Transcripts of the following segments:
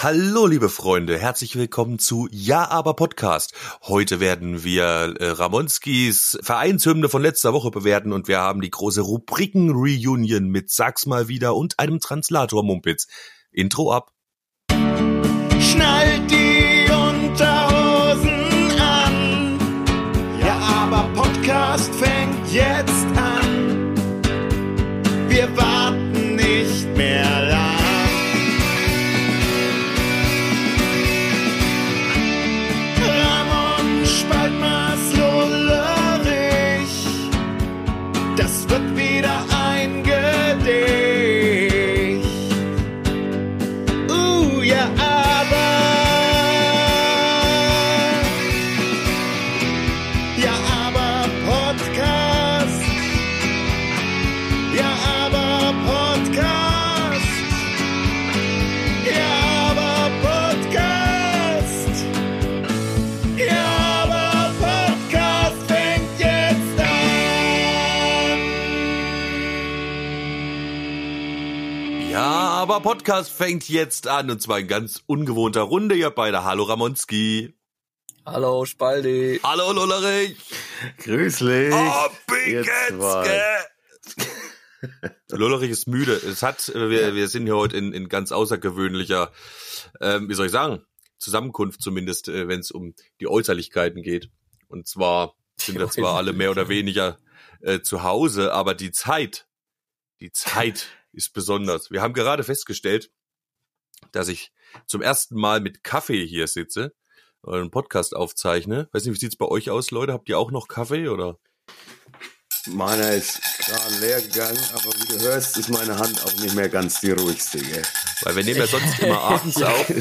Hallo, liebe Freunde, herzlich willkommen zu Ja, aber Podcast. Heute werden wir äh, Ramonskis Vereinshymne von letzter Woche bewerten und wir haben die große Rubriken-Reunion mit Sag's mal wieder und einem Translator-Mumpitz. Intro ab. Schnallt die Unterhosen an. Ja, aber Podcast fängt jetzt Podcast fängt jetzt an und zwar in ganz ungewohnter Runde. Ihr beide. Hallo, Ramonski. Hallo Spaldi. Hallo, Lullerich. Grüßlich. Oh, Ihr Piketzke. Lullerich ist müde. Es hat, äh, wir, wir sind hier heute in, in ganz außergewöhnlicher, ähm, wie soll ich sagen, Zusammenkunft zumindest, äh, wenn es um die Äußerlichkeiten geht. Und zwar sind wir zwar alle mehr oder weniger äh, zu Hause, aber die Zeit, die Zeit ist besonders. Wir haben gerade festgestellt, dass ich zum ersten Mal mit Kaffee hier sitze und einen Podcast aufzeichne. Weiß nicht, wie sieht's bei euch aus, Leute? Habt ihr auch noch Kaffee oder? Meiner ist gerade leer gegangen, aber wie du hörst, ist meine Hand auch nicht mehr ganz die ruhigste. Gell? Weil wir nehmen ja sonst immer abends auf.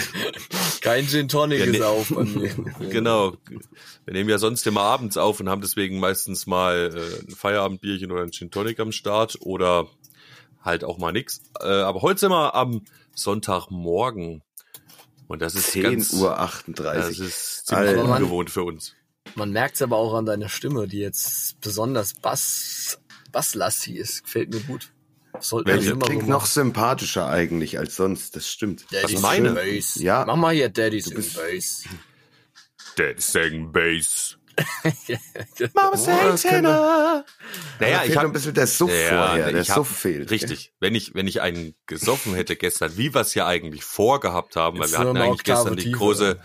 Kein Gin Tonic ist auf bei mir. Genau. Wir nehmen ja sonst immer abends auf und haben deswegen meistens mal äh, ein Feierabendbierchen oder ein Gin Tonic am Start oder halt auch mal nix. Äh, aber heute sind wir am Sonntagmorgen. Und das ist 10 ganz, Uhr das 38. ist ziemlich Alter. ungewohnt für uns. Man merkt's aber auch an deiner Stimme, die jetzt besonders bass, basslastig ist. Gefällt mir gut. Sollten Welche? wir immer Klingt noch sympathischer eigentlich als sonst, das stimmt. Daddy's Was meine? in Bass. Ja. Mach mal hier Daddy's in bist- Bass. Dead Sang Bass. Mama Naja, Naja, ich habe ein bisschen der Suff vorher. Der ich hab- Suff fehlt. Richtig. Wenn ich, wenn ich einen gesoffen hätte gestern, wie wir es ja eigentlich vorgehabt haben, weil Jetzt wir hatten eigentlich gestern Oktave die tiefer. große,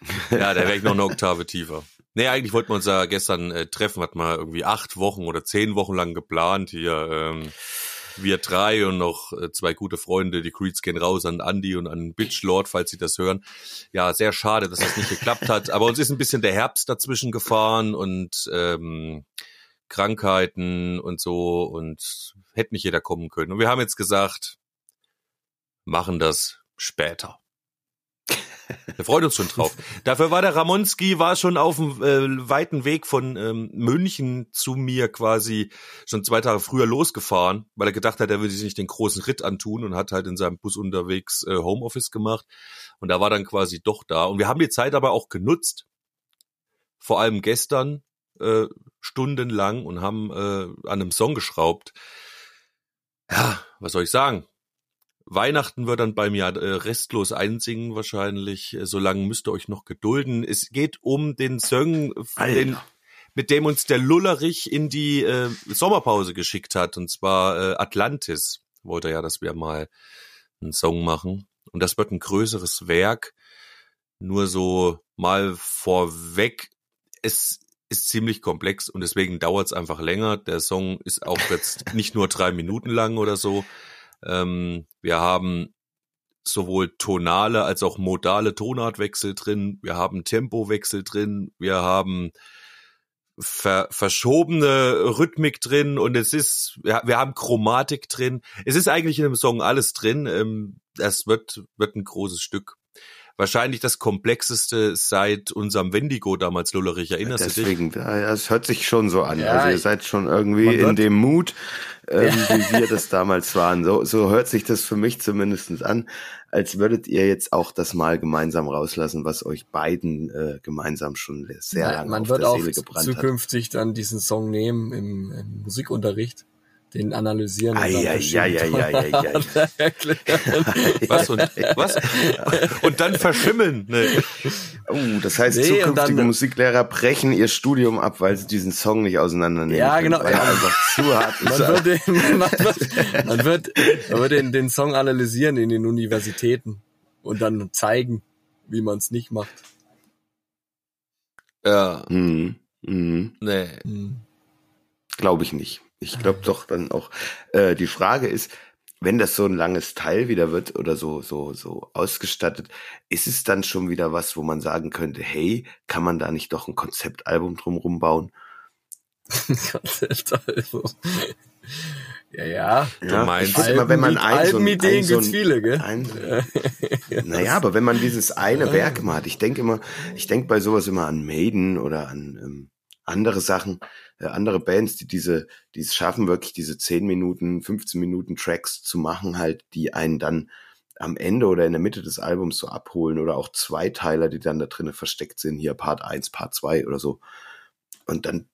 ja, da wäre ich noch eine Oktave tiefer. Nee, eigentlich wollten wir uns ja gestern äh, treffen, hat mal irgendwie acht Wochen oder zehn Wochen lang geplant hier. Ähm, wir drei und noch äh, zwei gute Freunde, die Creeds gehen raus an Andy und an Bitch Lord, falls sie das hören. Ja, sehr schade, dass das nicht geklappt hat. Aber uns ist ein bisschen der Herbst dazwischen gefahren und ähm, Krankheiten und so und hätte nicht jeder kommen können. Und wir haben jetzt gesagt, machen das später. Wir freuen uns schon drauf. Dafür war der Ramonski, war schon auf dem äh, weiten Weg von ähm, München zu mir quasi schon zwei Tage früher losgefahren, weil er gedacht hat, er würde sich nicht den großen Ritt antun und hat halt in seinem Bus unterwegs äh, Homeoffice gemacht. Und da war dann quasi doch da. Und wir haben die Zeit aber auch genutzt, vor allem gestern äh, stundenlang und haben äh, an einem Song geschraubt. Ja, was soll ich sagen? Weihnachten wird dann bei mir äh, restlos einsingen wahrscheinlich. Äh, Solange müsst ihr euch noch gedulden. Es geht um den Song, den, mit dem uns der Lullerich in die äh, Sommerpause geschickt hat. Und zwar äh, Atlantis. Wollte er ja, dass wir mal einen Song machen. Und das wird ein größeres Werk. Nur so mal vorweg. Es ist ziemlich komplex und deswegen dauert es einfach länger. Der Song ist auch jetzt nicht nur drei Minuten lang oder so. Ähm, wir haben sowohl tonale als auch modale Tonartwechsel drin. Wir haben Tempowechsel drin. Wir haben ver verschobene Rhythmik drin und es ist, wir, wir haben Chromatik drin. Es ist eigentlich in dem Song alles drin. Ähm, das wird, wird ein großes Stück. Wahrscheinlich das komplexeste seit unserem Wendigo damals, Lullerich. Erinnerst du dich? Deswegen, ja, es hört sich schon so an. Ja, also ihr seid schon irgendwie in dem Mut, ähm, wie wir das damals waren. So, so hört sich das für mich zumindest an, als würdet ihr jetzt auch das mal gemeinsam rauslassen, was euch beiden äh, gemeinsam schon sehr Nein, lange man auf wird der auch Seele gebrannt hat. zukünftig dann diesen Song nehmen im, im Musikunterricht Den analysieren und Ei, dann ei, verschieben. ei, ei, ei, ei, ei. Erklären. Was und was? Und dann verschimmeln. Ne. Oh, das heißt, Nee, zukünftige dann- Musiklehrer brechen ihr Studium ab, weil sie diesen Song nicht auseinandernehmen Ja, können, genau, weil er ja. einfach zu hart Man ist. wird, den, man wird, man wird, man wird den, den Song analysieren in den Universitäten und dann zeigen, wie man es nicht macht. Ja, Mhm. Mhm. nee. Hm. Glaube ich nicht. Ich glaube doch dann auch. Äh, die Frage ist, wenn das so ein langes Teil wieder wird oder so so so ausgestattet, ist es dann schon wieder was, wo man sagen könnte, hey, kann man da nicht doch ein Konzeptalbum drumrum bauen? Konzeptalbum. Ja, ja. Du meinst- ich immer, wenn man ein, so ein, ein, so gibt's ein, viele, gell? ein, naja, aber wenn man dieses eine Werk immer hat, ich denke immer, ich denke bei sowas immer an Maiden oder an ähm, andere Sachen, äh, andere Bands, die diese, die es schaffen, wirklich diese 10 Minuten, 15 Minuten Tracks zu machen, halt, die einen dann am Ende oder in der Mitte des Albums so abholen oder auch Zweiteiler, die dann da drinnen versteckt sind, hier Part 1, Part 2 oder so. Und dann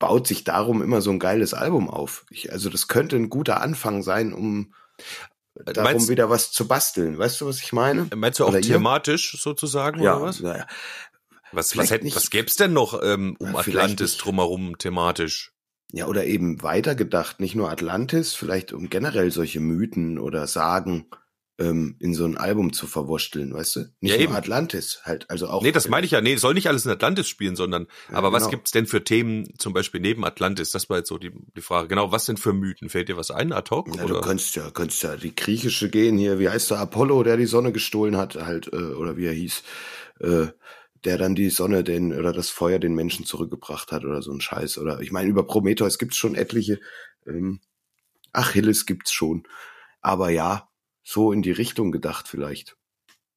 baut sich darum immer so ein geiles Album auf. Ich, also das könnte ein guter Anfang sein, um darum Meinst- wieder was zu basteln. Weißt du, was ich meine? Meinst du auch Oder ihr? thematisch sozusagen Ja, oder was? naja. Was, was, hätte, nicht- was gäb's denn noch ähm, um Atlantis drumherum thematisch? Ja, oder eben weitergedacht, nicht nur Atlantis, vielleicht um generell solche Mythen oder Sagen ähm, in so ein Album zu verwursteln, weißt du? Nicht Ja, nur eben. Atlantis, halt, also auch. Nee, das meine ich ja. Nee, soll nicht alles in Atlantis spielen, sondern, Ja, aber was genau. gibt's denn für Themen, zum Beispiel neben Atlantis? Das war jetzt so die, die Frage. Genau, was denn für Mythen? Fällt dir was ein, ad hoc? Ja, du oder? kannst ja, kannst ja die griechische gehen hier, wie heißt der Apollo, der die Sonne gestohlen hat, halt, äh, oder wie er hieß, äh, der dann die Sonne den oder das Feuer den Menschen zurückgebracht hat oder so ein Scheiß. Oder ich meine, über Prometheus gibt's schon etliche, ähm, Achilles gibt's schon. Aber ja, so in die Richtung gedacht vielleicht.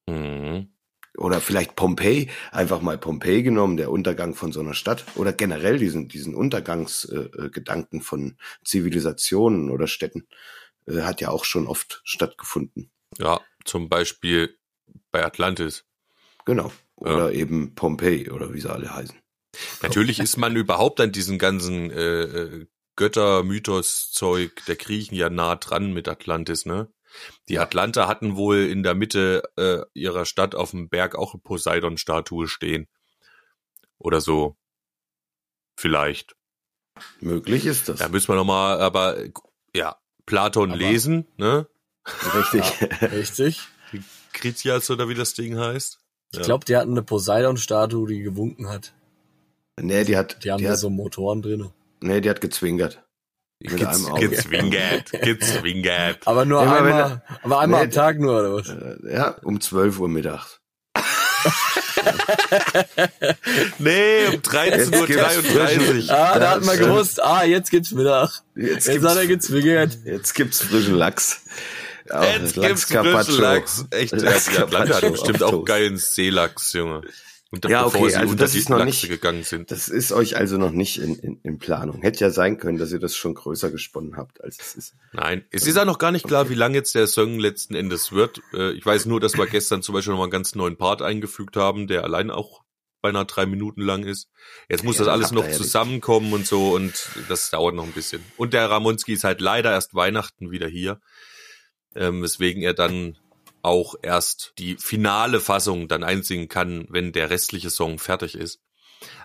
Mhm. Oder vielleicht Pompeji, einfach mal Pompeji genommen, der Untergang von so einer Stadt. Oder generell diesen, diesen Untergangsgedanken äh, Gedanken von Zivilisationen oder Städten äh, hat ja auch schon oft stattgefunden. Ja, zum Beispiel bei Atlantis. Genau. Oder eben Pompeji oder wie sie alle heißen. Natürlich ist man überhaupt an diesen ganzen äh, äh, Götter-Mythos-Zeug der Griechen ja nah dran mit Atlantis, ne? Die Atlanter hatten wohl in der Mitte äh, ihrer Stadt auf dem Berg auch eine Poseidon-Statue stehen. Oder so. Vielleicht. Möglich ist das. Da müssen wir nochmal, aber ja, Platon Aber- lesen, ne? Richtig. Richtig. Kritias oder wie das Ding heißt. Ich glaube, die hatten eine Poseidon-Statue, die gewunken hat. nee, die hat, Die haben die da hat, so Motoren drin. nee, die hat gezwinkert. Mit Gez, einem Auge. gezwingert, gezwingert. Aber nur Ja, aber wenn einmal, aber einmal Nee, am Tag nur, oder was? Äh, ja, um 12 Uhr mittags. Nee, um 13.33 Uhr. Ah, da Ja, hat man gewusst, ah, jetzt gibt's Mittag. Jetzt, Jetzt hat er gezwickert. jetzt gibt's frischen Lachs. Jetzt gibt's Lachs. Echt, ja, Atlanta hat bestimmt auch geilen Seelachs, Junge. Und Ja, bevor okay, also das ist noch Lachse nicht- gegangen sind. Das ist euch also noch nicht in, in, in Planung. Hätte ja sein können, dass ihr das schon größer gesponnen habt, als es ist. Nein, es ist auch noch gar nicht klar, wie lang jetzt der Song letzten Endes wird. Äh, Ich weiß nur, dass wir gestern zum Beispiel noch mal einen ganz neuen Part eingefügt haben, der allein auch beinahe drei Minuten lang ist. Jetzt muss Ja, das dann alles noch ja zusammenkommen und so und das dauert noch ein bisschen. Und der Ramonski ist halt leider erst Weihnachten wieder hier, ähm, weswegen er dann auch erst die finale Fassung dann einsingen kann, wenn der restliche Song fertig ist.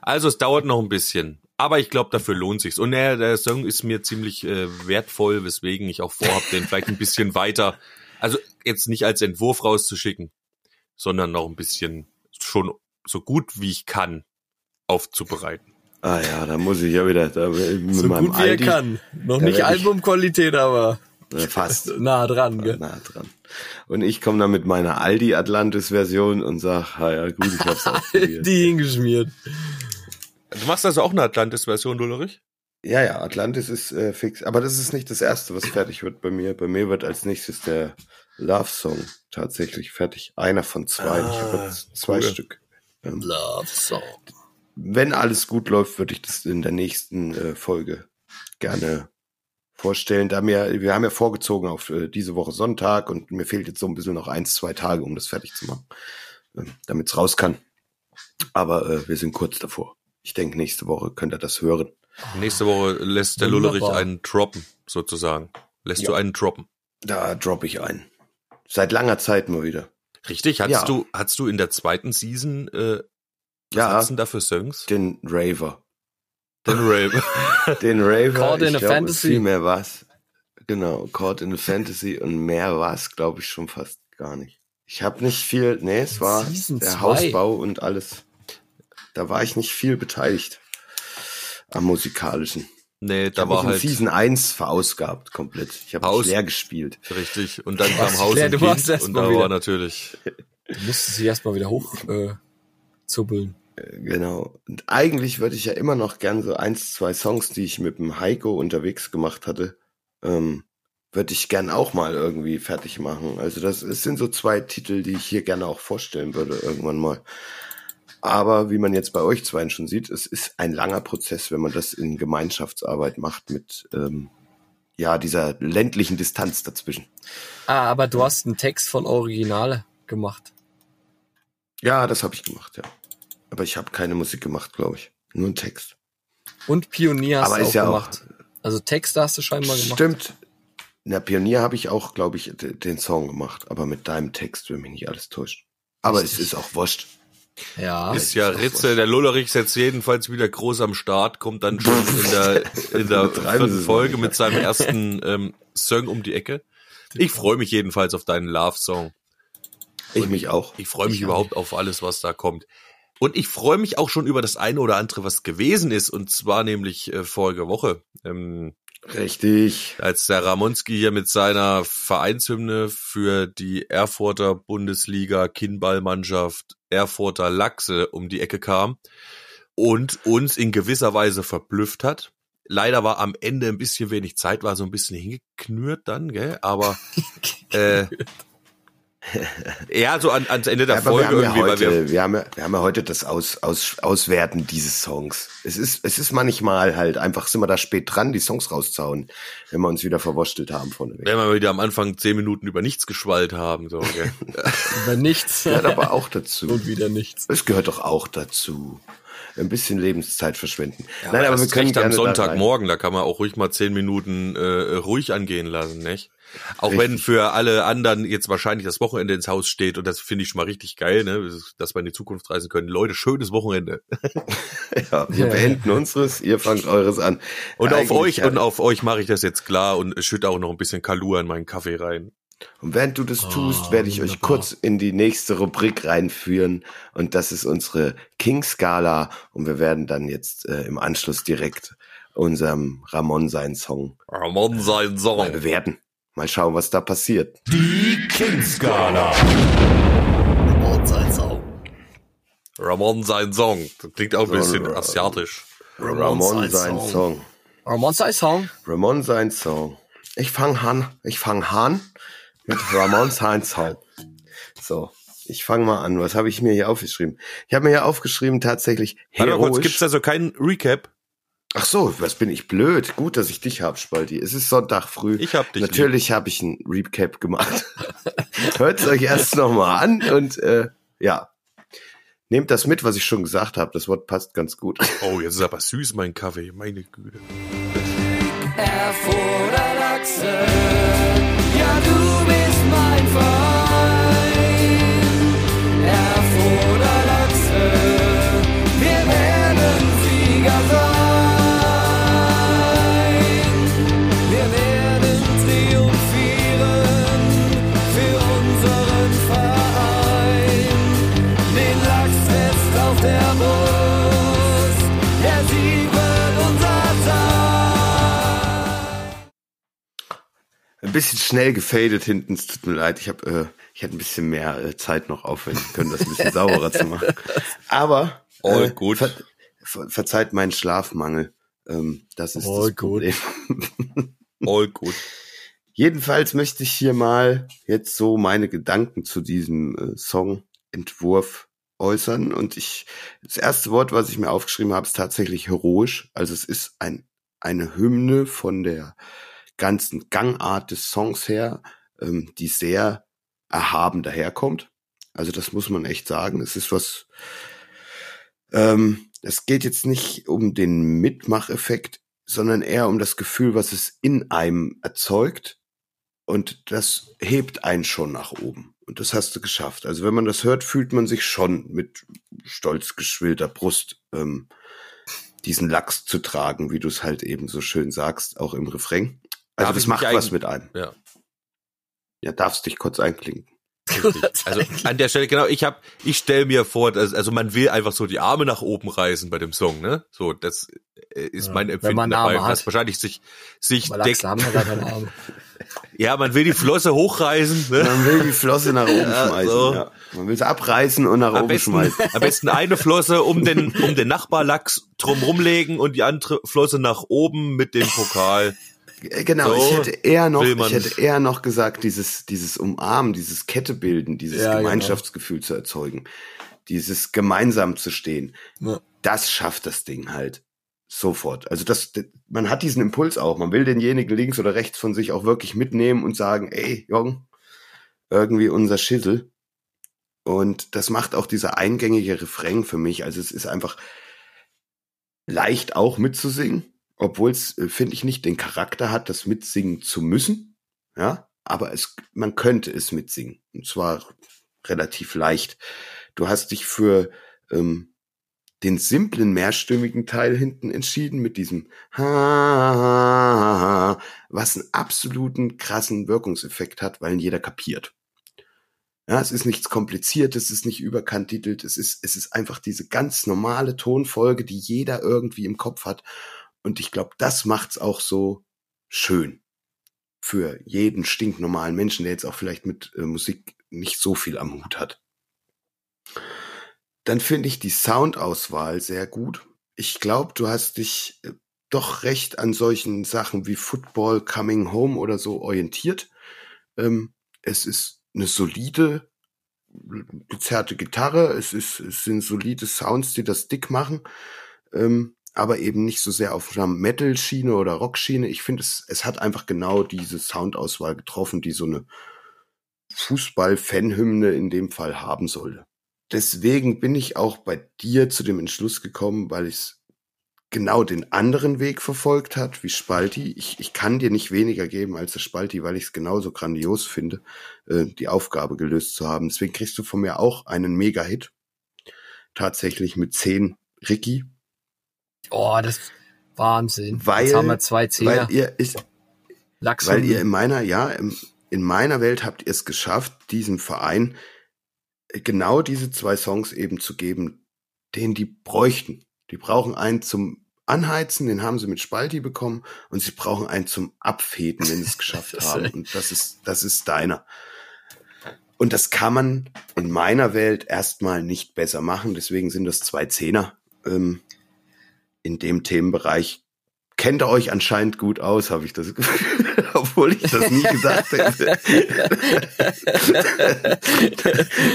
Also es dauert noch ein bisschen, aber ich glaube, dafür lohnt sich's. Und der, der Song ist mir ziemlich äh, wertvoll, weswegen ich auch vorhab, den vielleicht ein bisschen weiter, also jetzt nicht als Entwurf rauszuschicken, sondern noch ein bisschen schon so gut wie ich kann aufzubereiten. Ah ja, da muss ich ja wieder da, mit So meinem gut wie er kann. Noch nicht Albumqualität, aber Äh, fast nah dran, gell? nah dran. Und ich komme dann mit meiner Aldi Atlantis Version und sag, ah ja gut, ich hab's auch. Die hingeschmiert. Du machst also auch eine Atlantis-Version, Lullerich? Ja, ja, Atlantis ist äh, fix. Aber das ist nicht das erste, was fertig wird bei mir. Bei mir wird als nächstes der Love Song tatsächlich fertig. Einer von zwei. ich habe Ah, jetzt zwei cool. Stück. Ähm, Love Song. wenn alles gut läuft, würde ich das in der nächsten äh, Folge gerne vorstellen. Da mir, wir haben ja vorgezogen auf äh, diese Woche Sonntag und mir fehlt jetzt so ein bisschen noch eins, zwei Tage, um das fertig zu machen, ähm, damit es raus kann. Aber äh, wir sind kurz davor. Ich denke, nächste Woche könnt ihr das hören. Nächste Woche lässt der Wunderbar. Lullerich einen droppen, sozusagen. Lässt du einen droppen. Da droppe ich ein. Seit langer Zeit mal wieder. Richtig? Hattest Ja. du, hattest du in der zweiten Season, äh, was Ja, denn da für Songs? den Raver. Den Rave. Den Raver. Caught in ich a glaube, Fantasy. Viel mehr was. Genau, Caught in a Fantasy und mehr was, glaube ich, schon fast gar nicht. Ich habe nicht viel, nee, es war Season der zwei. Hausbau und alles. Da war ich nicht viel beteiligt am musikalischen. nee, Ich da war halt Season 1 verausgabt komplett. Ich habe Haus- leer gespielt. richtig. Und dann kam? Haus Ja, und du warst erst und da wieder- war natürlich, Du musstest sie erstmal wieder hoch äh, zubbeln. Genau. Und eigentlich würde ich ja immer noch gern so eins, zwei Songs, die ich mit dem Heiko unterwegs gemacht hatte, ähm, würde ich gern auch mal irgendwie fertig machen. Also das es sind so zwei Titel, die ich hier gerne auch vorstellen würde irgendwann mal. Aber wie man jetzt bei euch zweien schon sieht, es ist ein langer Prozess, wenn man das in Gemeinschaftsarbeit macht mit ähm, ja dieser ländlichen Distanz dazwischen. Ah, aber du hast einen Text von Originale gemacht. Ja, das habe ich gemacht, ja. Aber ich habe keine Musik gemacht, glaube ich. Nur einen Text. Und Pionier hast Aber du ist auch ja auch- gemacht. Also Texte hast du scheinbar gemacht. Stimmt. In der Pionier habe ich auch, glaube ich, den Song gemacht, aber mit deinem Text, wenn mich nicht alles täuscht. Aber es ist auch wurscht. Ja. ist ja Ritze, der Lullerich ist jetzt jedenfalls wieder groß am Start, kommt dann schon in der, in der vierten Folge mit seinem ersten ähm, Song um die Ecke. Ich freue mich jedenfalls auf deinen Love-Song. Ich mich auch. Ich freue mich Ich überhaupt auf alles, was da kommt. Und ich freue mich auch schon über das eine oder andere, was gewesen ist. Und zwar nämlich äh, vorige Woche. Ähm, Richtig. als der Ramonski hier mit seiner Vereinshymne für die Erfurter Bundesliga Kinnballmannschaft Erfurter Lachse um die Ecke kam und uns in gewisser Weise verblüfft hat. Leider war am Ende ein bisschen wenig Zeit, war so ein bisschen hingeknürt dann, gell? Aber äh, ja, so an, ans Ende der Ja, Folge wir haben irgendwie, ja weil wir heute, wir haben ja, wir haben ja heute das Aus, Aus, Auswerten dieses Songs. Es ist, es ist manchmal halt einfach, sind wir da spät dran, die Songs rauszuhauen, wenn wir uns wieder verwurstelt haben vorneweg. wenn wir wieder am Anfang zehn Minuten über nichts geschwallt haben, so, gell? Über nichts. Gehört aber auch dazu. Und wieder nichts. Es gehört doch auch dazu. Ein bisschen Lebenszeit verschwenden. Ja, Nein, aber wir können recht am gerne da. Sonntagmorgen, da kann man auch ruhig mal zehn Minuten äh, ruhig angehen lassen, nicht? Auch Richtig. wenn für alle anderen jetzt wahrscheinlich das Wochenende ins Haus steht und das finde ich schon mal richtig geil, ne? dass wir in die Zukunft reisen können. Leute, schönes Wochenende. Ja, wir Ja. beenden unseres, ihr fangt eures an. Und auf Eigentlich, euch ja. und auf euch mache ich das jetzt klar und schütte auch noch ein bisschen Kalua in meinen Kaffee rein. Und während du das tust, Oh, werde ich euch wunderbar. kurz in die nächste Rubrik reinführen. Und das ist unsere King-Skala. Und wir werden dann jetzt äh, im Anschluss direkt unserem Ramon seinen Song Ramon sein mal Song. bewerten. Mal schauen, was da passiert. Die King-Skala. Und sein Song. Ramon sein Song. Das klingt auch ein So, bisschen äh, asiatisch. Ramon sein sein Song. Song. Ramon sein Song. Ramon sein Song. Ich fang an, ich fang an mit Ramon sein Song. So, ich fange mal an. Was habe ich mir hier aufgeschrieben? Ich habe mir hier aufgeschrieben tatsächlich Warte mal kurz, heroisch. gibt's also keinen Recap? Ach so, was bin ich blöd. Gut, dass ich dich hab, Spalti. Es ist Sonntag früh. Ich hab dich Natürlich habe ich ein Recap gemacht. Hört's euch erst nochmal an und äh, ja. Nehmt das mit, was ich schon gesagt habe. Das Wort passt ganz gut. Oh, jetzt ist aber süß mein Kaffee, meine Güte. Erfurter Lachse, Ein bisschen schnell gefadet hinten. Es tut mir leid. Ich habe, äh, ich hätte ein bisschen mehr äh, Zeit noch aufwenden können, das ein bisschen sauberer zu machen. Aber All äh, gut. Ver, ver, verzeiht meinen Schlafmangel. Ähm, das ist All das. Problem. All gut. Jedenfalls möchte ich hier mal jetzt so meine Gedanken zu diesem äh, Songentwurf äußern. Und ich, das erste Wort, was ich mir aufgeschrieben habe, ist tatsächlich heroisch. Also es ist ein, eine Hymne von der ganzen Gangart des Songs her, ähm, die sehr erhaben daherkommt. Also das muss man echt sagen. Es ist was, ähm, es geht jetzt nicht um den Mitmacheffekt, sondern eher um das Gefühl, was es in einem erzeugt. Und das hebt einen schon nach oben. Und das hast du geschafft. Also wenn man das hört, fühlt man sich schon mit stolz geschwillter Brust ähm, diesen Lachs zu tragen, wie du es halt eben so schön sagst, auch im Refrain. Also Darf das macht was mit einem. Ja. Ja, darfst dich kurz einklinken. Richtig. Also an der Stelle genau, ich hab, ich stell mir vor, dass, also man will einfach so die Arme nach oben reißen bei dem Song, ne? So, das äh, ist Ja, mein wenn Empfinden dabei, hat. was wahrscheinlich sich sich deckt. Ja, man will die Flosse hochreißen, ne? Man will die Flosse nach oben Ja, schmeißen. so. Ja. Man will sie abreißen und nach Am oben besten, schmeißen. am besten eine Flosse um den um den Nachbarlachs drum rumlegen und die andere Flosse nach oben mit dem Pokal. Äh, Genau, So ich hätte eher noch, ich hätte eher noch gesagt, dieses, dieses Umarmen, dieses Kette bilden, dieses Ja, genau. Gemeinschaftsgefühl zu erzeugen, dieses gemeinsam zu stehen, Ja. das schafft das Ding halt sofort. Also das, man hat diesen Impuls auch. Man will denjenigen links oder rechts von sich auch wirklich mitnehmen und sagen, ey, Jong, irgendwie unser Schissel. Und das macht auch dieser eingängige Refrain für mich. Also es ist einfach leicht auch mitzusingen, obwohl es, äh, finde ich, nicht den Charakter hat, das mitsingen zu müssen. Ja, aber es, man könnte es mitsingen. Und zwar relativ leicht. Du hast dich für ähm, den simplen mehrstimmigen Teil hinten entschieden mit diesem ha, ha, ha, was einen absoluten krassen Wirkungseffekt hat, weil ihn jeder kapiert. Ja, es ist nichts Kompliziertes, es ist nicht überkantitelt, es ist, es ist einfach diese ganz normale Tonfolge, die jeder irgendwie im Kopf hat. Und ich glaube, das macht's auch so schön für jeden stinknormalen Menschen, der jetzt auch vielleicht mit äh, Musik nicht so viel am Hut hat. Dann finde ich die Soundauswahl sehr gut. Ich glaube, du hast dich äh, doch recht an solchen Sachen wie Football Coming Home oder so orientiert. Ähm, es ist eine solide, gezerrte Gitarre, es, ist, es sind solide Sounds, die das dick machen, ähm, aber eben nicht so sehr auf einer Metal-Schiene oder Rock-Schiene. Ich finde, es, es hat einfach genau diese Soundauswahl getroffen, die so eine Fußball-Fanhymne in dem Fall haben sollte. Deswegen bin ich auch bei dir zu dem Entschluss gekommen, weil ich genau den anderen Weg verfolgt hat wie Spalti. Ich, ich kann dir nicht weniger geben als der Spalti, weil ich es genauso grandios finde, äh, die Aufgabe gelöst zu haben. Deswegen kriegst du von mir auch einen Mega-Hit. Tatsächlich mit 10 Ricky. Oh, das ist Wahnsinn. Weil- Jetzt haben wir zwei Zehner. Weil ihr Lachs weil ihr in meiner, ja, im, in meiner Welt habt ihr es geschafft, diesem Verein genau diese zwei Songs eben zu geben, den die bräuchten. Die brauchen einen zum Anheizen, den haben sie mit Spalti bekommen, und sie brauchen einen zum Abfeten, wenn sie es geschafft haben. Und das ist, das ist deiner. Und das kann man in meiner Welt erstmal nicht besser machen. Deswegen sind das zwei Zehner. Ähm, in dem Themenbereich kennt ihr euch anscheinend gut aus, habe ich das Gefühl, obwohl ich das nie gesagt hätte.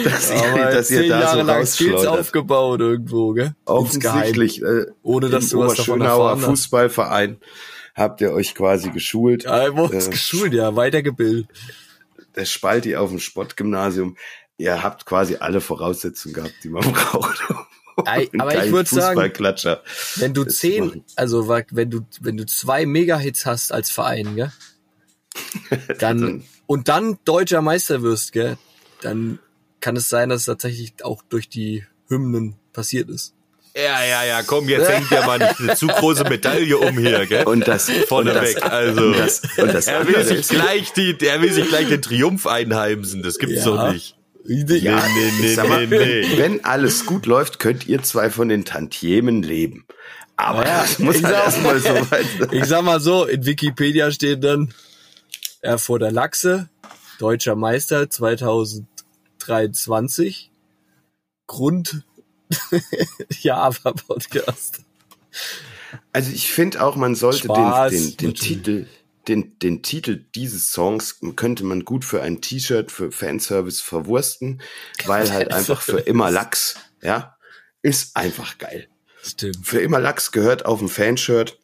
dass ihr, dass ihr da Jahre so lang Skills aufgebaut irgendwo, gell? Offensichtlich, äh, Ohne dass du was davon erfahren hast. Fußballverein habt ihr euch quasi geschult. Ja, wurde Äh, geschult, ja, weitergebildet. Der Spalti auf dem Sportgymnasium. Ihr habt quasi alle Voraussetzungen gehabt, die man braucht. Ei, aber ich kein würd sagen. Wenn du das zehn, also wenn du, wenn du zwei Mega-Hits hast als Verein, gell? Dann, und dann deutscher Meister wirst, gell? Dann kann es sein, dass es tatsächlich auch durch die Hymnen passiert ist. Ja, ja, ja, komm, jetzt hängt ja mal eine zu große Medaille um hier, gell? Und das Vorne und das, weg, also. Und das, und das er will sich gleich die, er will sich gleich den Triumph einheimsen, das gibt's Ja. doch nicht. Ja, nee, nee, sag mal, nee, nee. Wenn, alles gut läuft, könnt ihr zwei von den Tantiemen leben. Aber Ja, das muss ich halt sag- erstmal so weit sein. Ich sag mal so, in Wikipedia steht dann, er vor der Lachse, deutscher Meister 2023, Grund, ja, aber Podcast. Also ich finde auch, man sollte Spaß, den, den, den. Titel, den, den Titel dieses Songs könnte man gut für ein T-Shirt für Fanservice verwursten, weil halt einfach für immer Lachs, ja, ist einfach geil. Stimmt. Für immer Lachs gehört auf dem Fanshirt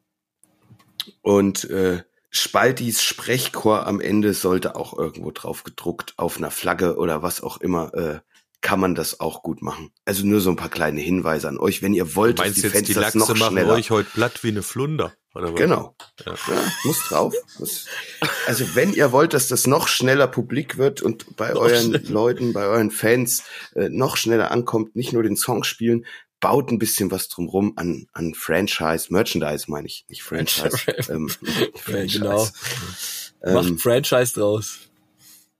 und äh, Spaltis Sprechchor am Ende sollte auch irgendwo drauf gedruckt auf einer Flagge oder was auch immer. Äh, kann man das auch gut machen. Also nur so ein paar kleine Hinweise an euch, wenn ihr wollt, Du dass die jetzt, Fans die Lachse noch machen schneller. euch heute platt wie eine Flunder? Oder was? Genau. Ja. Ja, muss drauf. Muss. Also wenn ihr wollt, dass das noch schneller publik wird und bei euren Leuten, bei euren Fans äh, noch schneller ankommt, nicht nur den Song spielen, baut ein bisschen was drumrum an, an Franchise, Merchandise meine ich, nicht Franchise. ähm, Ja, genau. Ähm, Macht ein Franchise draus.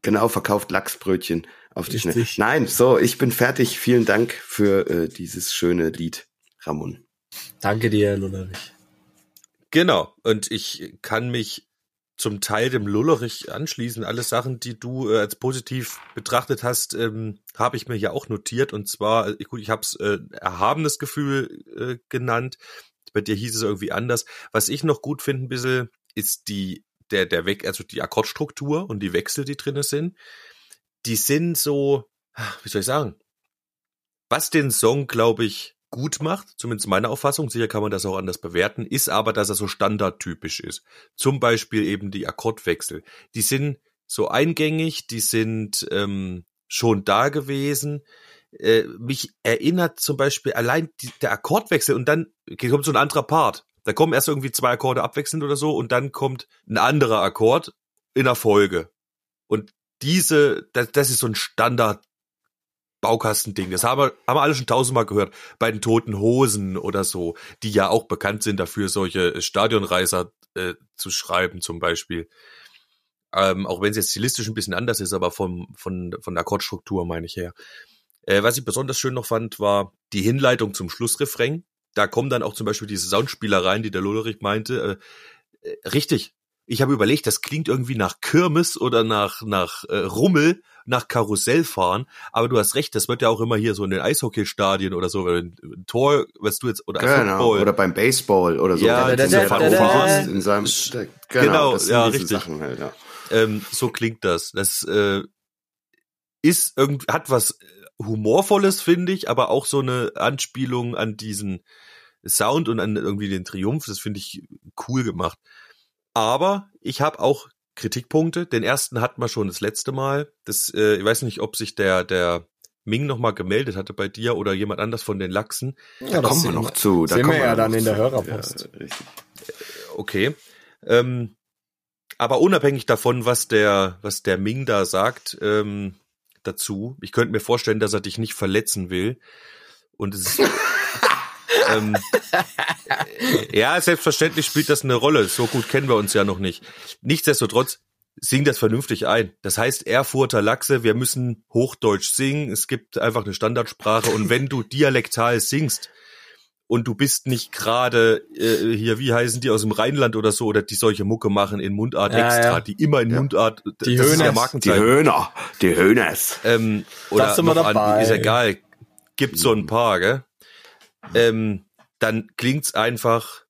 Genau, verkauft Lachsbrötchen auf die Schnelle. Nein, so, ich bin fertig. Vielen Dank für äh, dieses schöne Lied, Ramon. Danke dir, Herr Lullerich. Genau. Und ich kann mich zum Teil dem Lullerich anschließen. Alle Sachen, die du äh, als positiv betrachtet hast, ähm, habe ich mir ja auch notiert. Und zwar, äh, gut, ich habe es äh, erhabenes Gefühl äh, genannt. Bei dir hieß es irgendwie anders. Was ich noch gut finde ein bisschen, ist die, der, der Weg, also die Akkordstruktur und die Wechsel, die drinne sind. Die sind so, wie soll ich sagen, was den Song, glaube ich, gut macht, zumindest meine Auffassung, sicher kann man das auch anders bewerten, ist aber, dass er so standardtypisch ist. Zum Beispiel eben die Akkordwechsel. Die sind so eingängig, die sind ähm, schon da gewesen. Äh, mich erinnert zum Beispiel allein die, der Akkordwechsel und dann kommt so ein anderer Part. Da kommen erst irgendwie zwei Akkorde abwechselnd oder so und dann kommt ein anderer Akkord in der Folge. Und diese, das, das ist so ein Standard Baukastending. Das haben wir, haben wir alle schon tausendmal gehört. Bei den Toten Hosen oder so, die ja auch bekannt sind dafür, solche Stadionreiser äh, zu schreiben zum Beispiel. Ähm, auch wenn es jetzt stilistisch ein bisschen anders ist, aber vom, von, von der Akkordstruktur meine ich her. Äh, was ich besonders schön noch fand, war die Hinleitung zum Schlussrefrain. Da kommen dann auch zum Beispiel diese Soundspielereien, die der Lullerich meinte. Äh, äh, richtig. Ich habe überlegt, das klingt irgendwie nach Kirmes oder nach, nach äh, Rummel, nach Karussellfahren. Aber du hast recht, das wird ja auch immer hier so in den Eishockeystadien oder so, ein Tor, was du jetzt, oder Genau. Football. Oder beim Baseball oder so. Ja, Da- da- da- in seinem, da- genau, Genau, ja, richtig. Sachen halt, ja. ähm, so klingt das. Das äh, ist irgendwie, hat was Humorvolles, finde ich, aber auch so eine Anspielung an diesen Sound und an irgendwie den Triumph. Das finde ich cool gemacht. Aber ich habe auch Kritikpunkte. Den ersten hatten wir schon das letzte Mal. Das, äh, ich weiß nicht, ob sich der, der Ming noch mal gemeldet hatte bei dir oder jemand anders von den Lachsen. Ja, Da kommen wir noch zu. Da sehen kommen wir ja dann in der. Hörerpost. Ja. Okay. Ähm, aber unabhängig davon, was der, was der Ming da sagt, ähm, dazu, ich könnte mir vorstellen, dass er dich nicht verletzen will. Und es ist, ähm, ja, selbstverständlich spielt das eine Rolle. So gut kennen wir uns ja noch nicht. Nichtsdestotrotz, sing das vernünftig ein. Das heißt Erfurter Lachse, wir müssen Hochdeutsch singen. Es gibt einfach eine Standardsprache. Und wenn du dialektal singst, und du bist nicht gerade äh, hier, wie heißen die aus dem Rheinland oder so, oder die solche Mucke machen in Mundart Ja, extra, ja. die immer in Ja. Mundart, Die das ist ja Höhners. Die. Höhner, die Höhners. Ähm, oder Da sind wir noch an, dabei. ist egal, gibt so ein paar, gell? Ähm, dann klingt's einfach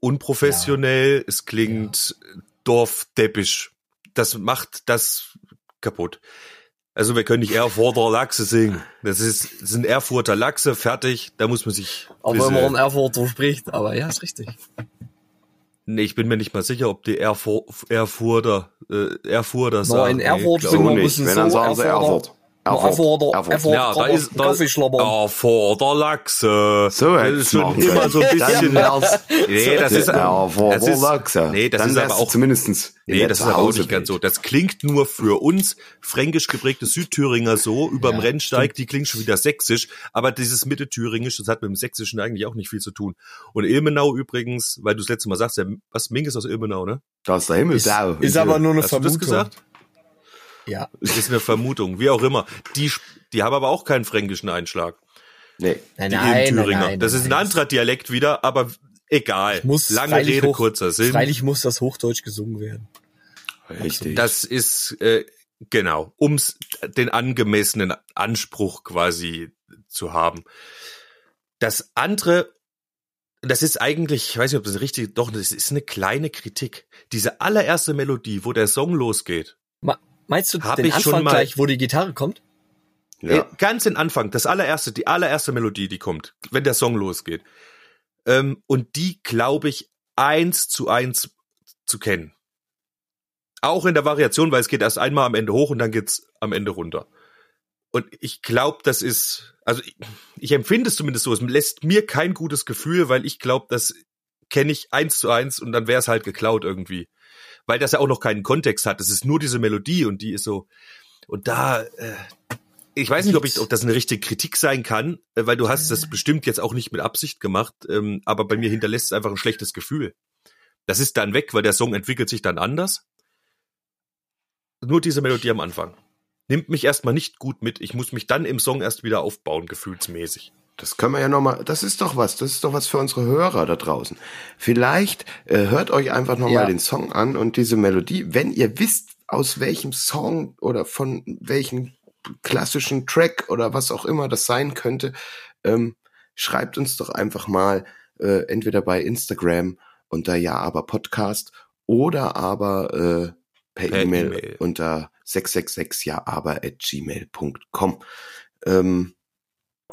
unprofessionell, es klingt dorfdeppisch. Das macht das kaputt. Also wir können nicht Erfurter Lachse singen. Das ist das sind Erfurter Lachse, fertig. Da muss man sich. Auch wenn man Erfurt so spricht, aber ja, ist richtig. Nee, ich bin mir nicht mal sicher, ob die Erfur Erfurter, äh, Erfurter sagen. in Erfurt Nee, sind glaub wir So ein nicht. Wenn, dann so sagen sie Erfurter. Erfurt. Erfurter, Erfurt. Erfurt. Ja, da ist da Kaffee schlobbern. Erfurter Lachse. So ist schon immer so ein bisschen. Nee, das ist, der Erfurter das ist, Lachse. nee, das Dann ist aber auch, zumindestens in nee, das ist aber auch nicht ganz so. Das klingt nur für uns fränkisch geprägte Südthüringer so, überm Ja, Rennsteig, die klingt schon wieder sächsisch, aber dieses Mittelthüringisch, das hat mit dem Sächsischen eigentlich auch nicht viel zu tun. Und Ilmenau übrigens, weil du das letzte Mal sagst, der, was, Ming ist aus Ilmenau, ne? Da ist der Himmel Ist, ist aber nur eine Hast du das Vermutung. gesagt? Ja. Ist eine Vermutung, wie auch immer. Die, die haben aber auch keinen fränkischen Einschlag. Nee. Nein, Die nein, nein, Thüringer. nein, das ist ein nein. anderer Dialekt wieder, aber egal. Muss Lange Rede, hoch- kurzer Sinn. Freilich muss das Hochdeutsch gesungen werden. Richtig. Das ist äh, genau, ums den angemessenen Anspruch quasi zu haben. Das andere, das ist eigentlich, ich weiß nicht, ob das richtig, doch, das ist eine kleine Kritik. Diese allererste Melodie, wo der Song losgeht, Ma- Meinst du Hab den ich schon Anfang mal- gleich, wo die Gitarre kommt? ja. äh, ganz in Anfang, das allererste, die allererste Melodie, die kommt, wenn der Song losgeht. Ähm, und die glaube ich eins zu eins zu kennen. Auch in der Variation, weil es geht erst einmal am Ende hoch und dann geht's am Ende runter. Und ich glaube, das ist, also ich, ich empfinde es zumindest so, es lässt mir kein gutes Gefühl, weil ich glaube, das kenne ich eins zu eins und dann wäre es halt geklaut irgendwie. Weil das ja auch noch keinen Kontext hat. Es ist nur diese Melodie und die ist so. Und da, äh, ich weiß nicht, ob, ich, ob das eine richtige Kritik sein kann, äh, weil du hast das bestimmt jetzt auch nicht mit Absicht gemacht, ähm, aber bei mir hinterlässt es einfach ein schlechtes Gefühl. Das ist dann weg, weil der Song entwickelt sich dann anders. Nur diese Melodie am Anfang. Nimmt mich erstmal nicht gut mit. Ich muss mich dann im Song erst wieder aufbauen, gefühlsmäßig. Das können wir ja nochmal, das ist doch was, das ist doch was für unsere Hörer da draußen. Vielleicht äh, hört euch einfach nochmal Ja. den Song an und diese Melodie, wenn ihr wisst, aus welchem Song oder von welchem klassischen Track oder was auch immer das sein könnte, ähm, schreibt uns doch einfach mal äh, entweder bei Instagram unter Ja aber Podcast oder aber äh, per, Per E-Mail E-Mail. unter 666 ja aber at gmail.com. Ähm,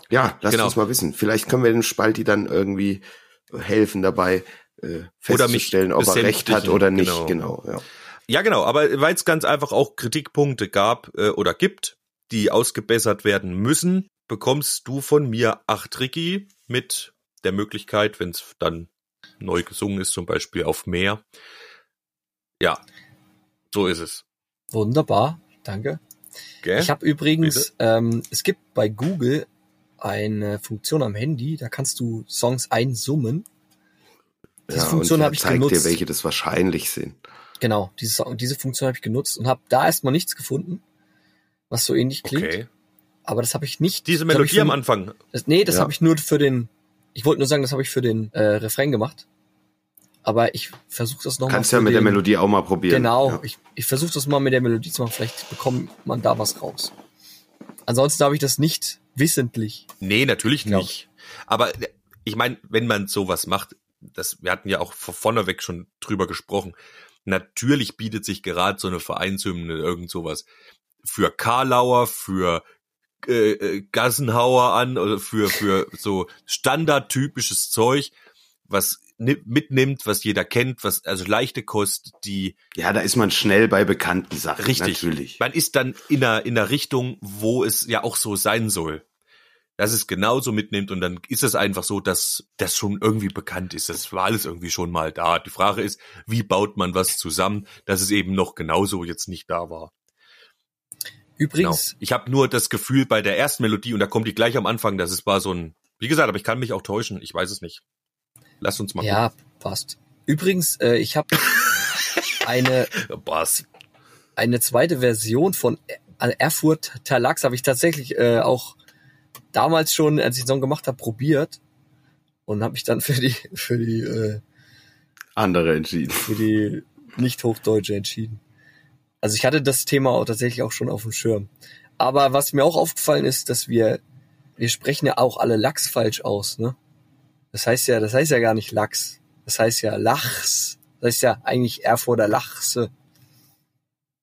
ja, lasst Genau. uns mal wissen. Vielleicht können wir dem Spalti dann irgendwie helfen dabei, äh, festzustellen, ob er recht hat oder nicht. genau. Genau, ja. Ja, genau, aber weil es ganz einfach auch Kritikpunkte gab äh, oder gibt, die ausgebessert werden müssen, bekommst du von mir acht Ricky mit der Möglichkeit, wenn es dann neu gesungen ist, zum Beispiel auf mehr. Ja, so ist es. Wunderbar, danke. Gell? Ich habe übrigens, ähm, es gibt bei Google eine Funktion am Handy, da kannst du Songs einsummen. Diese ja, Funktion habe ich zeigt genutzt. dir, welche das wahrscheinlich sind. Genau, diese, diese Funktion habe ich genutzt und habe da erstmal nichts gefunden, was so ähnlich klingt. okay. Aber das habe ich nicht. Diese Melodie für- am Anfang. Das, nee, das Ja. habe ich nur für den. Ich wollte nur sagen, das habe ich für den äh, Refrain gemacht. Aber ich versuche das nochmal. Kannst ja mit der Melodie auch mal probieren. Genau, Ja. ich, ich versuche das mal mit der Melodie zu machen. Vielleicht bekommt man da was raus. Ansonsten habe ich das nicht wissentlich. Nee, natürlich nicht. Aber ich meine, wenn man sowas macht, das, wir hatten ja auch vorneweg schon drüber gesprochen, natürlich bietet sich gerade so eine Vereinshymne, irgend sowas, für Karlauer, für äh, äh, Gassenhauer an oder für, für so standardtypisches Zeug, was mitnimmt, was jeder kennt, was also leichte Kost, die ja, da ist man schnell bei bekannten Sachen. Richtig. Natürlich. Man ist dann in einer, in einer Richtung, wo es ja auch so sein soll. Dass es genauso mitnimmt und dann ist es einfach so, dass das schon irgendwie bekannt ist. Das war alles irgendwie schon mal da. Die Frage ist, wie baut man was zusammen, dass es eben noch genauso jetzt nicht da war. Genau. Übrigens, Ich habe nur das Gefühl bei der ersten Melodie, und da kommt die gleich am Anfang, dass es war so ein, wie gesagt, aber ich kann mich auch täuschen, ich weiß es nicht. Lass uns mal ja, passt. Übrigens, äh, ich habe eine. Boss. eine zweite Version von Er- Erfurt Talax habe ich tatsächlich äh, auch damals schon, als ich den Song gemacht habe, probiert und habe mich dann für die für die äh, Andere entschieden. für die nicht Hochdeutsche entschieden. Also ich hatte das Thema auch tatsächlich auch schon auf dem Schirm. Aber was mir auch aufgefallen ist, dass wir wir sprechen ja auch alle Lachs falsch aus, ne? Das heißt ja, das heißt ja gar nicht Lachs. Das heißt ja Lachs. Das heißt ja eigentlich Erfurter Lachse.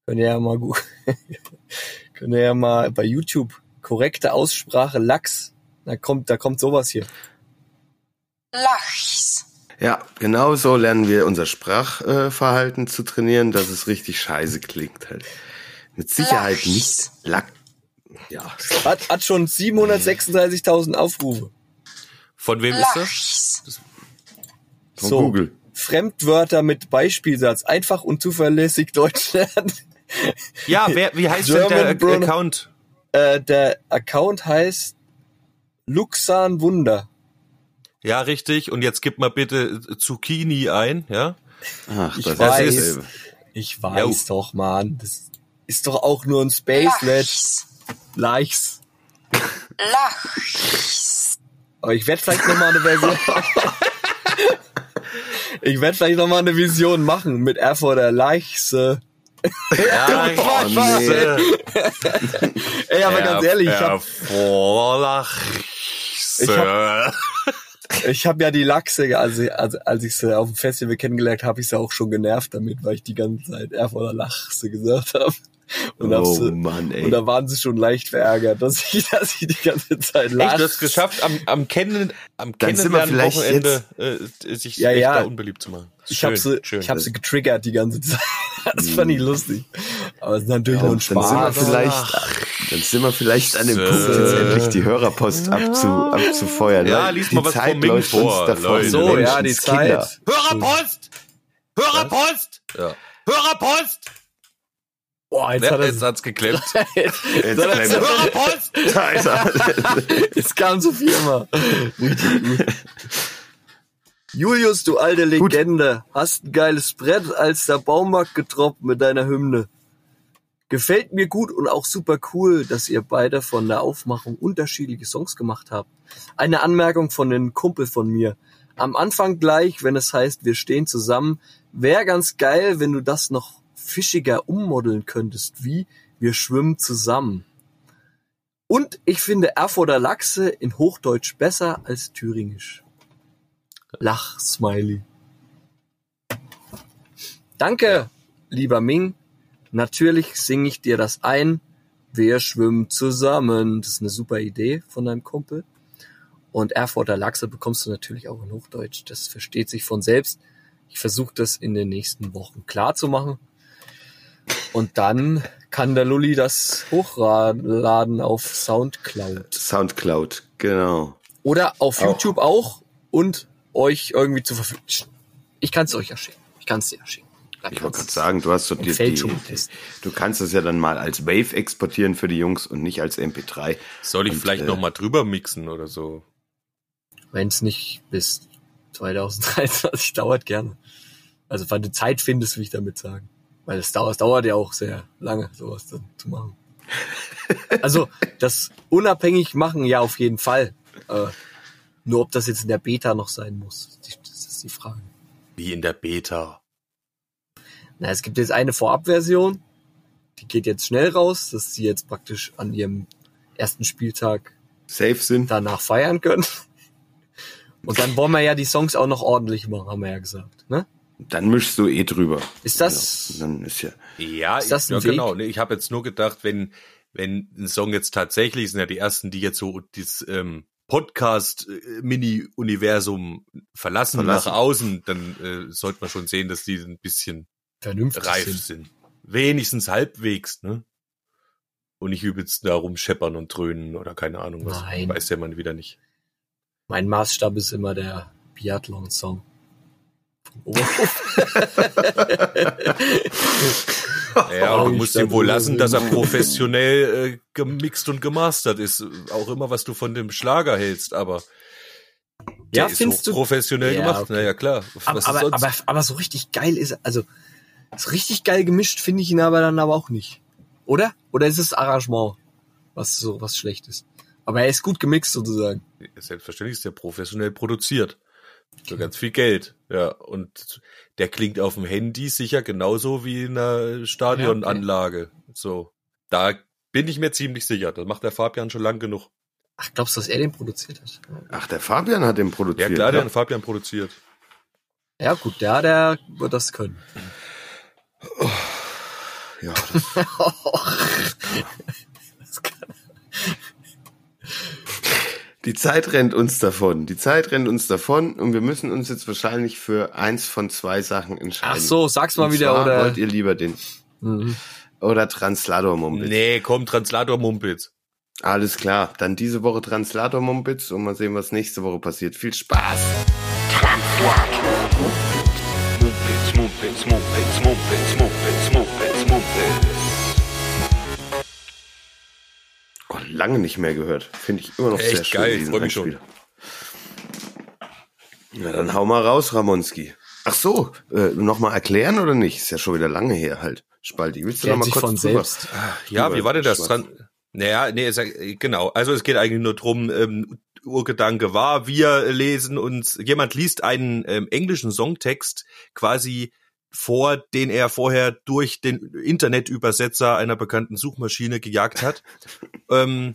Könnt ihr ja mal gut, könnt ihr ja mal bei YouTube korrekte Aussprache Lachs. Da kommt, da kommt sowas hier. Lachs. Ja, genau so lernen wir unser Sprachverhalten Verhalten zu trainieren, dass es richtig scheiße klingt halt. Mit Sicherheit Lachs. nicht Lack. Ja, Hat, hat schon 736.000 Aufrufe. Von wem ist das? Lachs. von So. Google. Fremdwörter mit Beispielsatz. Einfach und zuverlässig Deutsch lernen. Ja, wer, wie heißt German denn der Bruno. Account? Äh, der Account heißt Luxan Wunder. Ja, richtig. Und jetzt gib mal bitte Zucchini ein, ja? Ach, Ich das weiß. ist. Ich weiß doch, Mann. Das ist doch auch nur ein Spacelet. Lachs. Likes. Lachs. Aber ich werde vielleicht noch mal eine Version. ich werde vielleicht noch mal eine Vision machen mit Erfurter Leichse. Ja, Oh, nee. Ey, aber ganz ehrlich, ich habe Ich ich hab ja die Lachse, also, also als ich sie auf dem Festival kennengelernt habe, ich sie auch schon genervt damit, weil ich die ganze Zeit Erfurter Lachse gesagt habe. Und, Oh sie, Mann, ey. und da waren sie schon leicht verärgert, dass ich, dass ich die ganze Zeit Echt, Lachs. du hast geschafft, am, am Kennen, am Dann sind wir Kennenlernen vielleicht Wochenende äh, sich Ja, echt ja. da unbeliebt zu machen. Ich habe sie, schön. ich hab sie getriggert die ganze Zeit. Das fand ich lustig. Aber es ist natürlich Ja, nur ein dann sind wir Spaß. vielleicht, Dann sind wir vielleicht an dem. Punkt, jetzt endlich die Hörerpost abzu, abzufeuern. Ja, lies die mal was Zeit vom Ming läuft uns vor, davon. So, ja, die. Zeit. Hörerpost! Hörerpost! Ja. Hörerpost! Boah, jetzt Ja, hat er jetzt hat's geklemmt. jetzt, Jetzt klemmt er. jetzt kam so viel immer. Gut. Julius, du alte Legende, hast ein geiles Brett als der Baumarkt getroppt mit deiner Hymne. Gefällt mir gut und auch super cool, dass ihr beide von der Aufmachung unterschiedliche Songs gemacht habt. Eine Anmerkung von einem Kumpel von mir. Am Anfang gleich, wenn es heißt, wir stehen zusammen, wäre ganz geil, wenn du das noch fischiger ummodeln könntest, wie wir schwimmen zusammen. Und ich finde Erfurter Lachse in Hochdeutsch besser als Thüringisch. Lach, Smiley. Danke, lieber Ming. Natürlich singe ich dir das ein. Wir schwimmen zusammen. Das ist eine super Idee von deinem Kumpel. Und Erfurter Lachse bekommst du natürlich auch in Hochdeutsch. Das versteht sich von selbst. Ich versuche das in den nächsten Wochen klar zu machen. Und dann kann der Lulli das hochladen auf Soundcloud. Soundcloud, genau. Oder auf Auch. YouTube auch und euch irgendwie zur Verfügung. Ich kann es euch ja schicken. Ich kann es dir ja schicken. Dann Ich wollte gerade kannst sagen, du hast so die, die, du kannst es ja dann mal als Wave exportieren für die Jungs und nicht als MP3. Soll ich Und, vielleicht äh, noch mal drüber mixen oder so? Wenn es nicht bis 2023 dauert, gerne. Also wenn du Zeit findest, will ich damit sagen. Weil es dauert, es dauert ja auch sehr lange, sowas dann zu machen. Also das unabhängig machen, ja auf jeden Fall. Äh, nur ob das jetzt in der Beta noch sein muss, das ist die Frage. Wie in der Beta. Na, es gibt jetzt eine Vorabversion, die geht jetzt schnell raus, dass sie jetzt praktisch an ihrem ersten Spieltag Safe sind. danach feiern können. Und dann wollen wir ja die Songs auch noch ordentlich machen, haben wir ja gesagt. Ne? Dann mischst du eh drüber. Ist das, Ja, dann ist ja. Ja, Ist das ein ja genau. Ich habe jetzt nur gedacht, wenn wenn ein Song jetzt tatsächlich sind ja die ersten, die jetzt so dieses ähm, Podcast-Mini-Universum verlassen, Verlassen. nach außen, dann äh, sollte man schon sehen, dass die ein bisschen vernünftig reif sind? sind. Wenigstens halbwegs, ne? Und nicht übelst da rumscheppern und dröhnen oder keine Ahnung was. Nein. Weiß der man wieder nicht. Mein Maßstab ist immer der Biathlon-Song. Oberhof. Ja, und du musst ihm wohl lassen, dass er professionell äh, gemixt und gemastert ist. Auch immer, was du von dem Schlager hältst, aber der ja, ist findest so du? professionell Ja, gemacht. okay. Naja, klar. Aber, aber, aber, aber so richtig geil ist, also so richtig geil gemischt finde ich ihn aber dann aber auch nicht. Oder? Oder ist es Arrangement, was so was schlecht ist? Aber er ist gut gemixt sozusagen. Selbstverständlich ist der professionell produziert. Für ganz viel Geld. Ja, und der klingt auf dem Handy sicher genauso wie in einer Stadionanlage. So. Da bin ich mir ziemlich sicher. Das macht der Fabian schon lang genug. Ach, glaubst du, dass er den produziert hat? Ach, der Fabian hat den Ja, produziert. klar, der hat Fabian produziert. Ja, gut, der, der wird das können. ja, das, die Zeit rennt uns davon. Die Zeit rennt uns davon und wir müssen uns jetzt wahrscheinlich für eins von zwei Sachen entscheiden. Ach so, sag's mal Und wieder, zwar oder? Wollt ihr lieber den Mhm. oder Translator Mumpitz? Nee, komm, Translator Mumpitz. Alles klar, dann diese Woche Translator Mumpitz und mal sehen, was nächste Woche passiert. Viel Spaß! Mumpitz, Mumpitz, Mumpitz, Mumpitz, Mumpitz, Mumpitz, lange nicht mehr gehört. Finde ich immer noch Echt sehr schön. geil, ich diesen freu mich schon. Na dann hau mal raus, Ramonski. Ach so, äh, nochmal erklären oder nicht? Ist ja schon wieder lange her halt. Spalti, willst du noch Kennt mal sich kurz von drüber? selbst. Ja, Drüber wie war denn das? Tran naja, nee, genau. Also es geht eigentlich nur drum. ähm, Urgedanke war, wir lesen uns, jemand liest einen ähm, englischen Songtext quasi vor, den er vorher durch den Internetübersetzer einer bekannten Suchmaschine gejagt hat. ähm,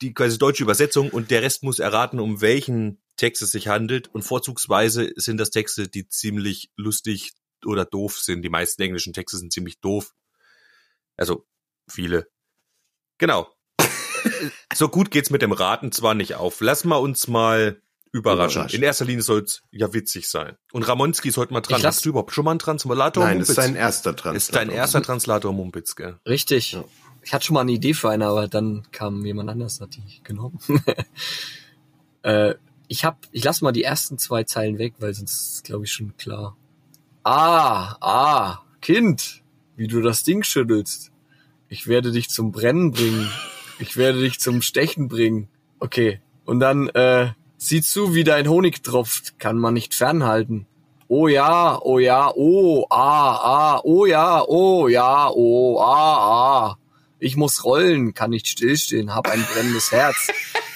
die quasi deutsche Übersetzung und der Rest muss erraten, um welchen Text es sich handelt. Und vorzugsweise sind das Texte, die ziemlich lustig oder doof sind. Die meisten englischen Texte sind ziemlich doof. Also viele. Genau. so gut geht's mit dem Raten zwar nicht auf. Lass mal uns mal überraschen. Überraschen. In erster Linie soll's ja witzig sein. Und Ramonski sollte mal dran. Hast du überhaupt schon mal einen Translator Nein, das ist Mumpitz? dein erster Translator. Ist dein erster Translator Mumpitz, gell? Richtig. ich hatte schon mal eine Idee für eine, aber dann kam jemand anders, hat die genommen. äh, ich hab, ich lasse mal die ersten zwei Zeilen weg, weil sonst ist, glaube ich, schon klar. Ah, ah, Kind, wie du das Ding schüttelst. Ich werde dich zum Brennen bringen. Ich werde dich zum Stechen bringen. Okay. Und dann, äh, sieh zu, wie dein Honig tropft. Kann man nicht fernhalten. Oh ja, oh ja, oh, ah, ah, oh ja, oh ja, oh, ah, ah. Ich muss rollen, kann nicht stillstehen, hab ein brennendes Herz.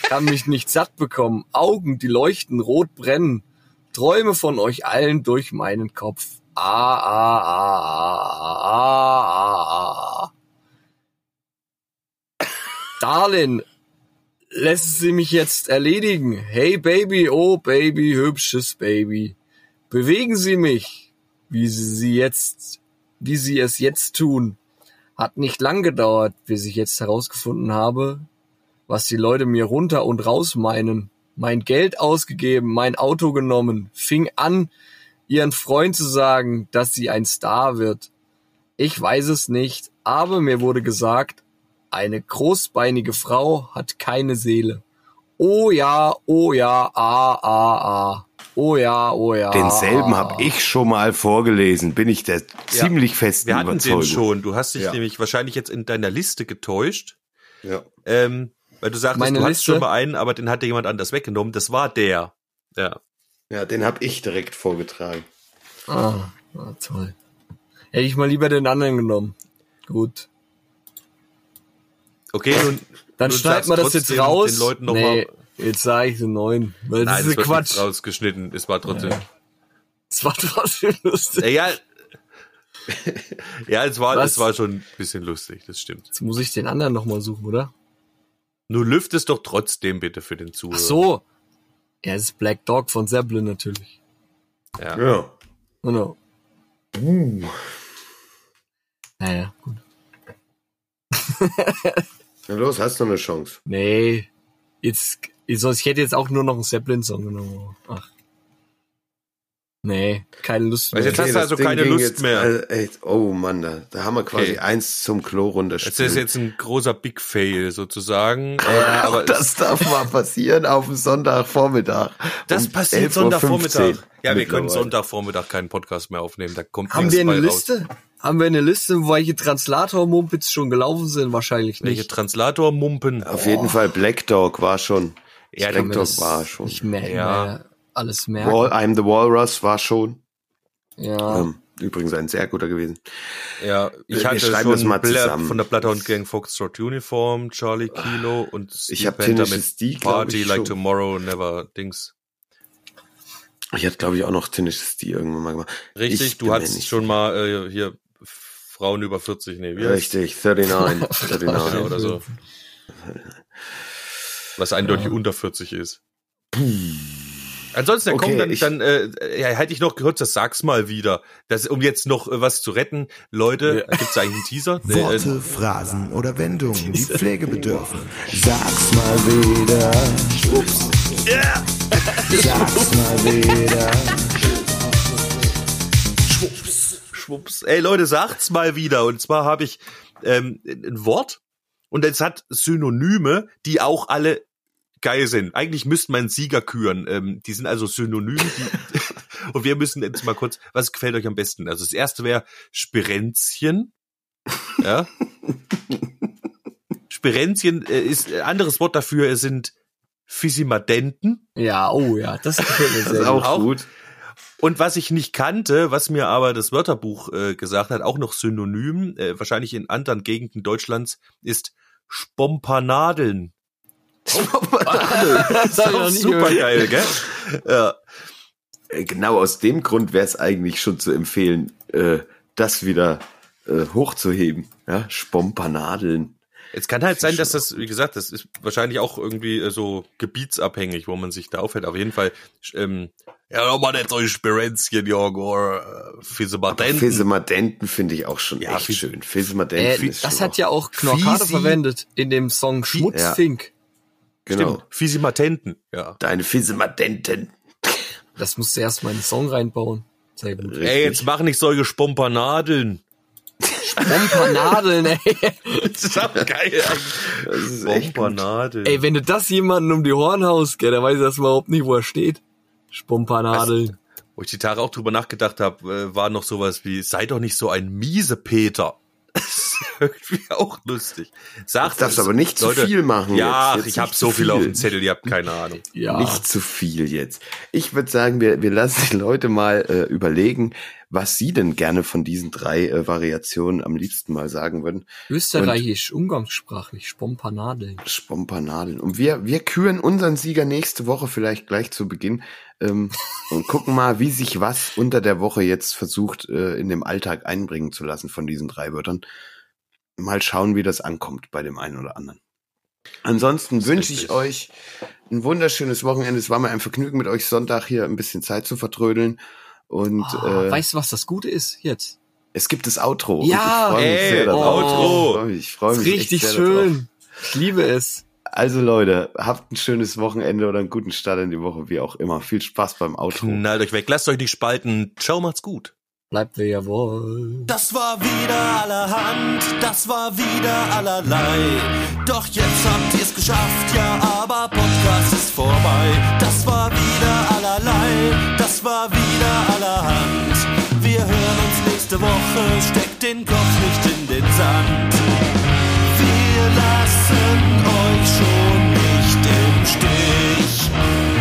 Kann mich nicht satt bekommen. Augen, die leuchten, rot brennen. Träume von euch allen durch meinen Kopf. Ah, ah, ah, ah, ah, ah, ah. Darlin, lässt sie mich jetzt erledigen. Hey Baby, oh Baby, hübsches Baby. Bewegen Sie mich, wie Sie sie jetzt, wie Sie es jetzt tun. Hat nicht lang gedauert, bis ich jetzt herausgefunden habe, was die Leute mir runter und raus meinen. Mein Geld ausgegeben, mein Auto genommen, fing an, ihren Freund zu sagen, dass sie ein Star wird. Ich weiß es nicht, aber mir wurde gesagt, eine großbeinige Frau hat keine Seele. Oh ja, oh ja, ah, ah, ah. Oh ja, oh ja. Denselben ah, habe ich schon mal vorgelesen, bin ich der ziemlich festen Wir hatten Überzeugung. den schon. Du hast dich Ja. nämlich wahrscheinlich jetzt in deiner Liste getäuscht. Ja. Ähm, weil du sagtest, Meine du hattest Liste? schon mal einen, aber den hat dir jemand anders weggenommen. Das war der. Ja. ja, den habe ich direkt vorgetragen. Ah, ah, toll. Hätte ich mal lieber den anderen genommen. Gut. Okay, nun, Dann nun schneiden sagst wir das jetzt raus. Den Leuten noch nee, mal, jetzt sage ich den neuen. Weil das nein, ist es wird Quatsch. Quatsch. rausgeschnitten. Es war trotzdem. Es war trotzdem lustig. Ja, ja, ja es, war, Was? es war schon ein bisschen lustig, das stimmt. Jetzt muss ich den anderen nochmal suchen, oder? Nur lüft es doch trotzdem bitte für den Zuhörer. Ach so. Ja, es ist Black Dog von Zeppelin natürlich. Ja. Ja. Genau. Naja, gut. Na los, hast du eine Chance. Nee. Jetzt, ich ich hätte jetzt auch nur noch einen Zeppelin-Song genommen. Ach. Nee, keine Lust mehr. jetzt hast du das also Ding keine Lust jetzt, mehr. äh, ey, oh Mann, da, da haben wir quasi Okay. eins zum Klo Das runterspielen. ist jetzt ein großer Big Fail sozusagen. Äh, aber aber das darf mal passieren auf dem Sonntagvormittag. das um passiert 11.15 Uhr Sonntagvormittag. Ja, wir können. Sonntagvormittag keinen Podcast mehr aufnehmen. Da kommt Haben wir eine raus. Liste? Haben wir eine Liste, wo welche Translator-Mumpits schon gelaufen sind? Wahrscheinlich Welche nicht. Translator-Mumpen? Auf jeden Fall Black Dog war schon. Ja, Black Dog das war schon. Nicht mehr, Ja. mehr alles merken. Wall, I'm the Walrus war schon. Ja. Ähm, übrigens ein sehr guter gewesen. Ja, ich Wir hatte das schon mal Blair zusammen. von der Bloodhound Gang Foxtrot Uniform, Charlie Kilo und Ich hab Panther Tenacious D, Party ich, Like schon. Tomorrow Never Dings. Ich hatte, glaube ich, auch noch D irgendwann mal gemacht. Richtig, Ich du hattest schon mal äh, hier Frauen über 40, nee, wie Richtig, 39. Ja, 39. oder so. Was eindeutig unter 40 ist. Ansonsten, dann, Okay, komm, dann, ich- dann äh, ja, hätte ich noch kurz, das sag's mal wieder. Das, um jetzt noch äh, was zu retten. Leute, gibt's eigentlich einen Teaser? Nee, äh, Worte, Phrasen oder Wendungen, die Pflege bedürfen. Sag's mal wieder. Ups. Sag's mal wieder. Schwupps. Ey Leute, sagt's mal wieder. Und zwar habe ich ähm, ein Wort und es hat Synonyme, die auch alle geil sind. Eigentlich müsste man Sieger küren. Ähm, die sind also synonym. Die, und wir müssen jetzt mal kurz, was gefällt euch am besten? Also das erste wäre Spirenzchen. Ja. Spirenzchen äh, ist ein anderes Wort dafür, es sind Fisimadenten. Ja, oh ja, das gefällt mir Das sehr ist auch, Auch- gut. Und was ich nicht kannte, was mir aber das Wörterbuch äh, gesagt hat, auch noch synonym, äh, wahrscheinlich in anderen Gegenden Deutschlands, ist Spompanadeln. Das hab ich noch nie super geil, gell? Ja. Äh, Genau aus dem Grund wäre es eigentlich schon zu empfehlen, äh, das wieder äh, hochzuheben. Ja, Spompanadeln. Es kann halt sein, dass das, wie gesagt, das ist wahrscheinlich auch irgendwie äh, so gebietsabhängig, wo man sich da aufhält. Auf jeden Fall, ähm, ja, nochmal nicht so ein Spirenzchen, Jörg, oder äh, Fisemadenten. Fisemadenten finde ich auch schon Ja, echt Fis- schön. Fisemadenten Äh, ist das schon hat ja auch Knorkater Fisi- verwendet in dem Song Schmutzfink. genau. Stimmt, Fisimatenten, ja. Deine Fisemadenten. Das musst du erst mal in den Song reinbauen. Sehr gut. Ey, jetzt mach nicht solche Spompanadeln. Spompanadeln, ey. Das ist auch geil. Das ist echt gut. Bombernadel. Ey, wenn du das jemanden um die Horn haust, gell, der weiß mal überhaupt nicht, wo er steht. Spompanadeln. Wo ich die Tage auch drüber nachgedacht habe, äh, war noch sowas wie, sei doch nicht so ein miese Peter. Das ist irgendwie auch lustig. Sagt darfst aber nicht zu viel machen Ja, jetzt. Jetzt ich habe so zu viel auf viel. dem Zettel, ihr habt keine Ahnung. Ja. Nicht zu viel jetzt. Ich würde sagen, wir, wir lassen die Leute mal äh, überlegen, was sie denn gerne von diesen drei äh, Variationen am liebsten mal sagen würden. Österreichisch, umgangssprachlich, Spompanadeln. Spompanadeln. Und wir, wir küren unseren Sieger nächste Woche vielleicht gleich zu Beginn ähm, und gucken mal, wie sich was unter der Woche jetzt versucht, äh, in dem Alltag einbringen zu lassen von diesen drei Wörtern. Mal schauen, wie das ankommt bei dem einen oder anderen. Ansonsten wünsche ich euch ein wunderschönes Wochenende. Es war mir ein Vergnügen, mit euch Sonntag hier ein bisschen Zeit zu vertrödeln. Und Ah, äh, weißt du, was das Gute ist jetzt? es gibt das Outro. Ja, ich freue mich ey, sehr darauf. Outro. Ich freue mich, Ist mich richtig sehr darauf. schön. Ich liebe es. Also Leute, habt ein schönes Wochenende oder einen guten Start in die Woche, wie auch immer. Viel Spaß beim Outro. Knallt euch weg, lasst euch nicht spalten. Ciao, macht's gut. Bleibt wer ihr wollt. Das war wieder allerhand, das war wieder allerlei. Doch jetzt habt ihr's geschafft, ja, aber Podcast ist vorbei. Das war wieder allerlei, das war wieder allerhand. Wir hören uns nächste Woche, steckt den Kopf nicht in den Sand wir lassen euch schon nicht im Stich.